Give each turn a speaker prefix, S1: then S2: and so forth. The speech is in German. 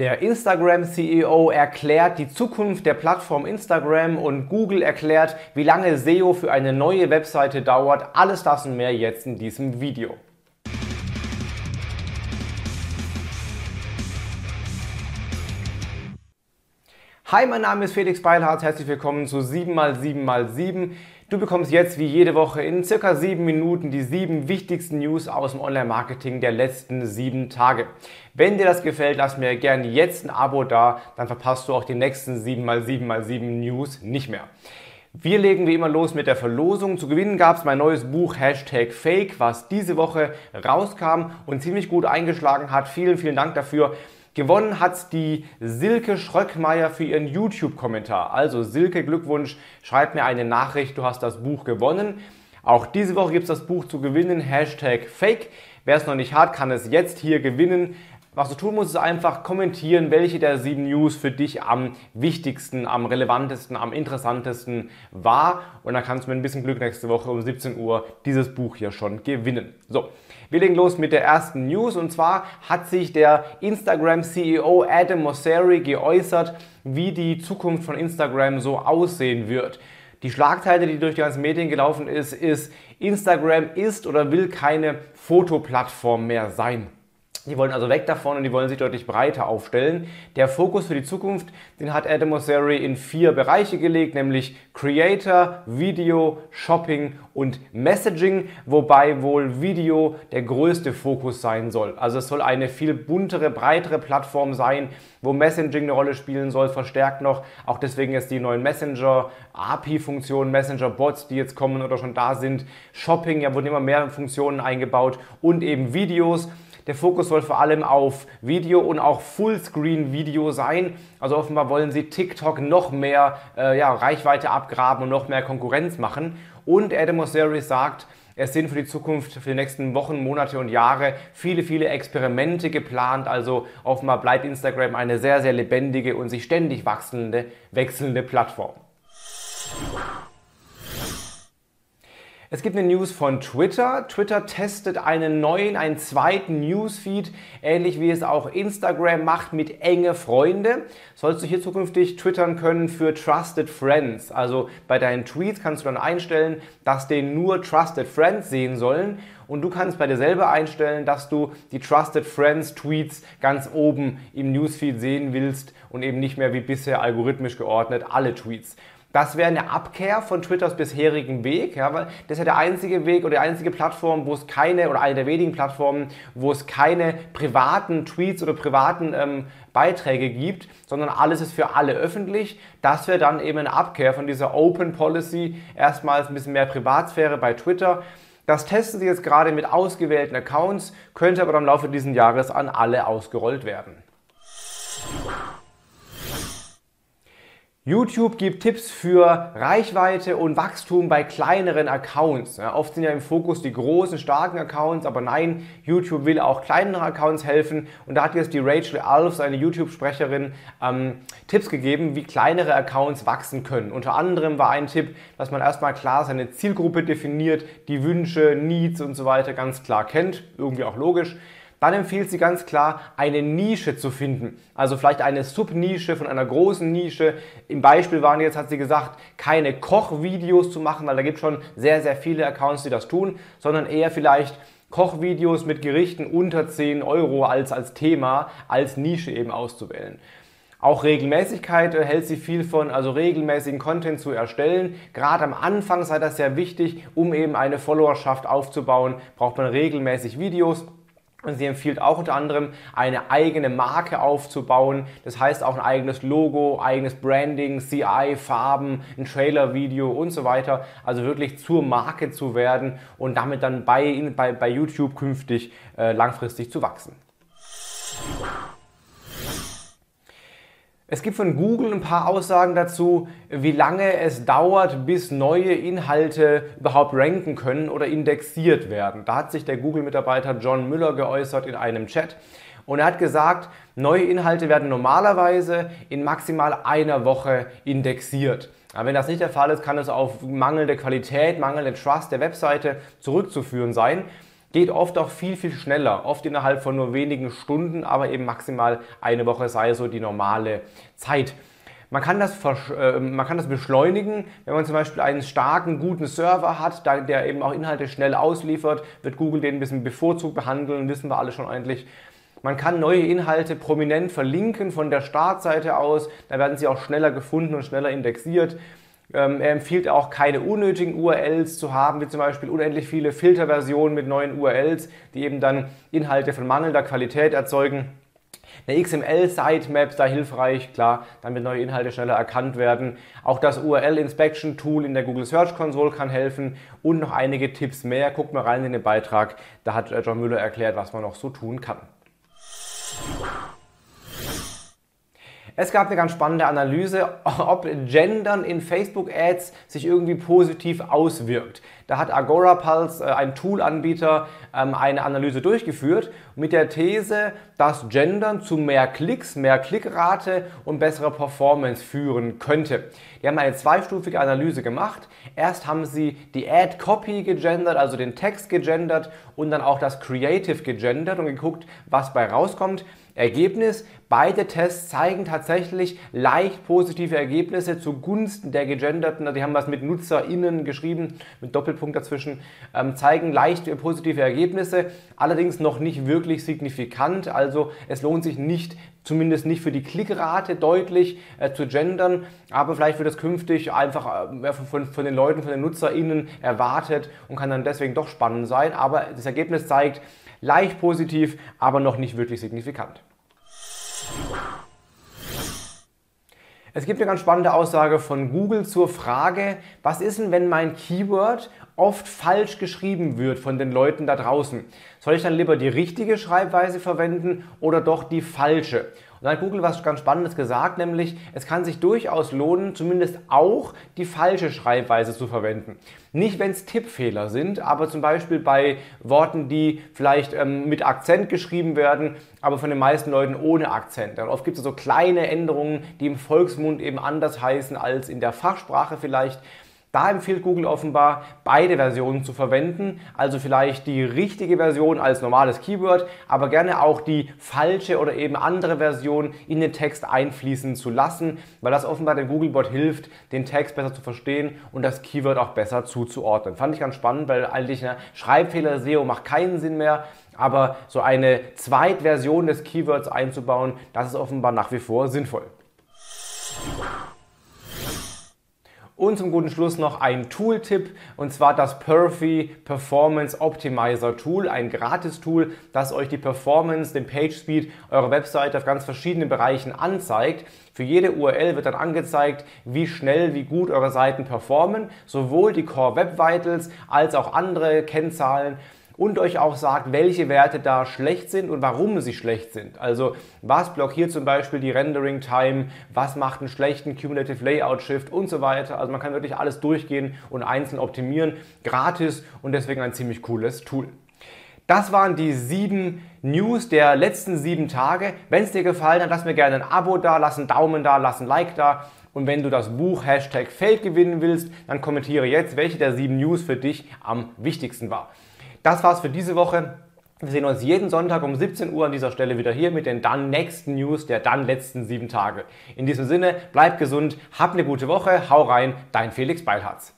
S1: Der Instagram-CEO erklärt die Zukunft der Plattform Instagram und Google erklärt, wie lange SEO für eine neue Webseite dauert. Alles das und mehr jetzt in diesem Video. Hi, mein Name ist Felix Beilhardt. Herzlich willkommen zu 7x7x7. Du bekommst jetzt wie jede Woche in circa sieben Minuten die sieben wichtigsten News aus dem Online-Marketing der letzten sieben Tage. Wenn dir das gefällt, lass mir gerne jetzt ein Abo da, dann verpasst du auch die nächsten 7x7x7 News nicht mehr. Wir legen wie immer los mit der Verlosung. Zu gewinnen gab es mein neues Buch Hashtag Fake, was diese Woche rauskam und ziemlich gut eingeschlagen hat. Vielen, vielen Dank dafür. Gewonnen hat die Silke Schröckmeier für ihren YouTube-Kommentar. Also Silke, Glückwunsch, schreib mir eine Nachricht, du hast das Buch gewonnen. Auch diese Woche gibt es das Buch zu gewinnen, Hashtag Fake. Wer es noch nicht hat, kann es jetzt hier gewinnen. Was du tun musst, ist einfach kommentieren, welche der sieben News für dich am wichtigsten, am relevantesten, am interessantesten war. Und dann kannst du mit ein bisschen Glück nächste Woche um 17 Uhr dieses Buch hier schon gewinnen. So, wir legen los mit der ersten News. Und zwar hat sich der Instagram-CEO Adam Mosseri geäußert, wie die Zukunft von Instagram so aussehen wird. Die Schlagzeile, die durch die ganzen Medien gelaufen ist, ist, Instagram ist oder will keine Fotoplattform mehr sein. Die wollen also weg davon und die wollen sich deutlich breiter aufstellen. Der Fokus für die Zukunft, den hat Adam Mosseri in vier Bereiche gelegt, nämlich Creator, Video, Shopping und Messaging, wobei wohl Video der größte Fokus sein soll. Also es soll eine viel buntere, breitere Plattform sein, wo Messaging eine Rolle spielen soll, verstärkt noch. Auch deswegen jetzt die neuen Messenger, API-Funktionen, Messenger-Bots, die jetzt kommen oder schon da sind. Shopping, ja, wurden immer mehr Funktionen eingebaut und eben Videos. Der Fokus soll vor allem auf Video und auch Fullscreen-Video sein. Also offenbar wollen sie TikTok noch mehr äh, ja, Reichweite abgraben und noch mehr Konkurrenz machen. Und Adam Mosseri sagt, es sind für die Zukunft, für die nächsten Wochen, Monate und Jahre viele, viele Experimente geplant. Also offenbar bleibt Instagram eine sehr, sehr lebendige und sich ständig wachsende, wechselnde Plattform. Es gibt eine News von Twitter. Twitter testet einen neuen, einen zweiten Newsfeed, ähnlich wie es auch Instagram macht mit enge Freunde. Sollst du hier zukünftig twittern können für Trusted Friends. Also bei deinen Tweets kannst du dann einstellen, dass den nur Trusted Friends sehen sollen. Und du kannst bei dir selber einstellen, dass du die Trusted Friends Tweets ganz oben im Newsfeed sehen willst und eben nicht mehr wie bisher algorithmisch geordnet alle Tweets. Das wäre eine Abkehr von Twitters bisherigen Weg, ja, weil das ist ja der einzige Weg oder die einzige Plattform, wo es keine, oder eine der wenigen Plattformen, wo es keine privaten Tweets oder privaten ähm, Beiträge gibt, sondern alles ist für alle öffentlich. Das wäre dann eben eine Abkehr von dieser Open Policy, erstmals ein bisschen mehr Privatsphäre bei Twitter. Das testen sie jetzt gerade mit ausgewählten Accounts, könnte aber im Laufe dieses Jahres an alle ausgerollt werden. YouTube gibt Tipps für Reichweite und Wachstum bei kleineren Accounts. Ja, oft sind ja im Fokus die großen, starken Accounts, aber nein, YouTube will auch kleineren Accounts helfen. Und da hat jetzt die Rachel Alves, eine YouTube-Sprecherin, ähm, Tipps gegeben, wie kleinere Accounts wachsen können. Unter anderem war ein Tipp, dass man erstmal klar seine Zielgruppe definiert, die Wünsche, Needs und so weiter ganz klar kennt. Irgendwie auch logisch dann empfiehlt sie ganz klar, eine Nische zu finden. Also vielleicht eine Subnische von einer großen Nische. Im Beispiel waren jetzt, hat sie gesagt, keine Kochvideos zu machen, weil da gibt es schon sehr, sehr viele Accounts, die das tun, sondern eher vielleicht Kochvideos mit Gerichten unter 10 Euro als, als Thema, als Nische eben auszuwählen. Auch Regelmäßigkeit äh, hält sie viel von, also regelmäßigen Content zu erstellen. Gerade am Anfang sei das sehr wichtig, um eben eine Followerschaft aufzubauen, braucht man regelmäßig Videos. Und sie empfiehlt auch unter anderem, eine eigene Marke aufzubauen. Das heißt auch ein eigenes Logo, eigenes Branding, CI, Farben, ein Trailer-Video und so weiter. Also wirklich zur Marke zu werden und damit dann bei, bei, bei YouTube künftig äh, langfristig zu wachsen. Es gibt von Google ein paar Aussagen dazu, wie lange es dauert, bis neue Inhalte überhaupt ranken können oder indexiert werden. Da hat sich der Google-Mitarbeiter John Müller geäußert in einem Chat und er hat gesagt, neue Inhalte werden normalerweise in maximal einer Woche indexiert. Aber wenn das nicht der Fall ist, kann es auf mangelnde Qualität, mangelnde Trust der Webseite zurückzuführen sein. Geht oft auch viel, viel schneller, oft innerhalb von nur wenigen Stunden, aber eben maximal eine Woche sei so die normale Zeit. Man kann, das, äh, man kann das beschleunigen, wenn man zum Beispiel einen starken, guten Server hat, der eben auch Inhalte schnell ausliefert, wird Google den ein bisschen bevorzugt behandeln, wissen wir alle schon eigentlich. Man kann neue Inhalte prominent verlinken von der Startseite aus, da werden sie auch schneller gefunden und schneller indexiert. Ähm, er empfiehlt auch keine unnötigen URLs zu haben, wie zum Beispiel unendlich viele Filterversionen mit neuen URLs, die eben dann Inhalte von mangelnder Qualität erzeugen. Eine XML-Sitemap sei hilfreich, klar, damit neue Inhalte schneller erkannt werden. Auch das URL-Inspection-Tool in der Google Search Console kann helfen und noch einige Tipps mehr. Guckt mal rein in den Beitrag, da hat John Müller erklärt, was man noch so tun kann. Es gab eine ganz spannende Analyse, ob Gendern in Facebook-Ads sich irgendwie positiv auswirkt. Da hat Agora Pulse, äh, ein Tool-Anbieter, ähm, eine Analyse durchgeführt mit der These, dass Gendern zu mehr Klicks, mehr Klickrate und besserer Performance führen könnte. Die haben eine zweistufige Analyse gemacht. Erst haben sie die Ad-Copy gegendert, also den Text gegendert und dann auch das Creative gegendert und geguckt, was bei rauskommt. Ergebnis, beide Tests zeigen tatsächlich leicht positive Ergebnisse zugunsten der gegenderten, also die haben was mit NutzerInnen geschrieben, mit Doppelpunkt dazwischen, ähm, zeigen leicht positive Ergebnisse, allerdings noch nicht wirklich signifikant, also es lohnt sich nicht, zumindest nicht für die Klickrate deutlich äh, zu gendern, aber vielleicht wird es künftig einfach äh, von, von den Leuten, von den NutzerInnen erwartet und kann dann deswegen doch spannend sein, aber das Ergebnis zeigt, leicht positiv, aber noch nicht wirklich signifikant. Es gibt eine ganz spannende Aussage von Google zur Frage, was ist denn, wenn mein Keyword oft falsch geschrieben wird von den Leuten da draußen? Soll ich dann lieber die richtige Schreibweise verwenden oder doch die falsche? Und da hat Google was ganz Spannendes gesagt, nämlich es kann sich durchaus lohnen, zumindest auch die falsche Schreibweise zu verwenden. Nicht, wenn es Tippfehler sind, aber zum Beispiel bei Worten, die vielleicht ähm, mit Akzent geschrieben werden, aber von den meisten Leuten ohne Akzent. Und oft gibt es so kleine Änderungen, die im Volksmund eben anders heißen als in der Fachsprache vielleicht. Da empfiehlt Google offenbar, beide Versionen zu verwenden, also vielleicht die richtige Version als normales Keyword, aber gerne auch die falsche oder eben andere Version in den Text einfließen zu lassen, weil das offenbar dem Googlebot hilft, den Text besser zu verstehen und das Keyword auch besser zuzuordnen. Fand ich ganz spannend, weil eigentlich eine Schreibfehler SEO macht keinen Sinn mehr, aber so eine Zweitversion des Keywords einzubauen, das ist offenbar nach wie vor sinnvoll. Und zum guten Schluss noch ein Tooltip und zwar das Perfy Performance Optimizer Tool, ein Gratis-Tool, das euch die Performance, den Page Speed eurer Webseite auf ganz verschiedenen Bereichen anzeigt. Für jede URL wird dann angezeigt, wie schnell, wie gut eure Seiten performen, sowohl die Core Web Vitals als auch andere Kennzahlen und euch auch sagt, welche Werte da schlecht sind und warum sie schlecht sind. Also was blockiert zum Beispiel die Rendering Time, was macht einen schlechten Cumulative Layout Shift und so weiter. Also man kann wirklich alles durchgehen und einzeln optimieren, gratis und deswegen ein ziemlich cooles Tool. Das waren die sieben News der letzten sieben Tage. Wenn es dir gefallen hat, lass mir gerne ein Abo da, lass einen Daumen da, lass ein Like da. Und wenn du das Buch Hashtag Feld gewinnen willst, dann kommentiere jetzt, welche der sieben News für dich am wichtigsten war. Das war's für diese Woche. Wir sehen uns jeden Sonntag um 17 Uhr an dieser Stelle wieder hier mit den dann nächsten News der dann letzten sieben Tage. In diesem Sinne, bleib gesund, hab eine gute Woche, hau rein, dein Felix Beilharz.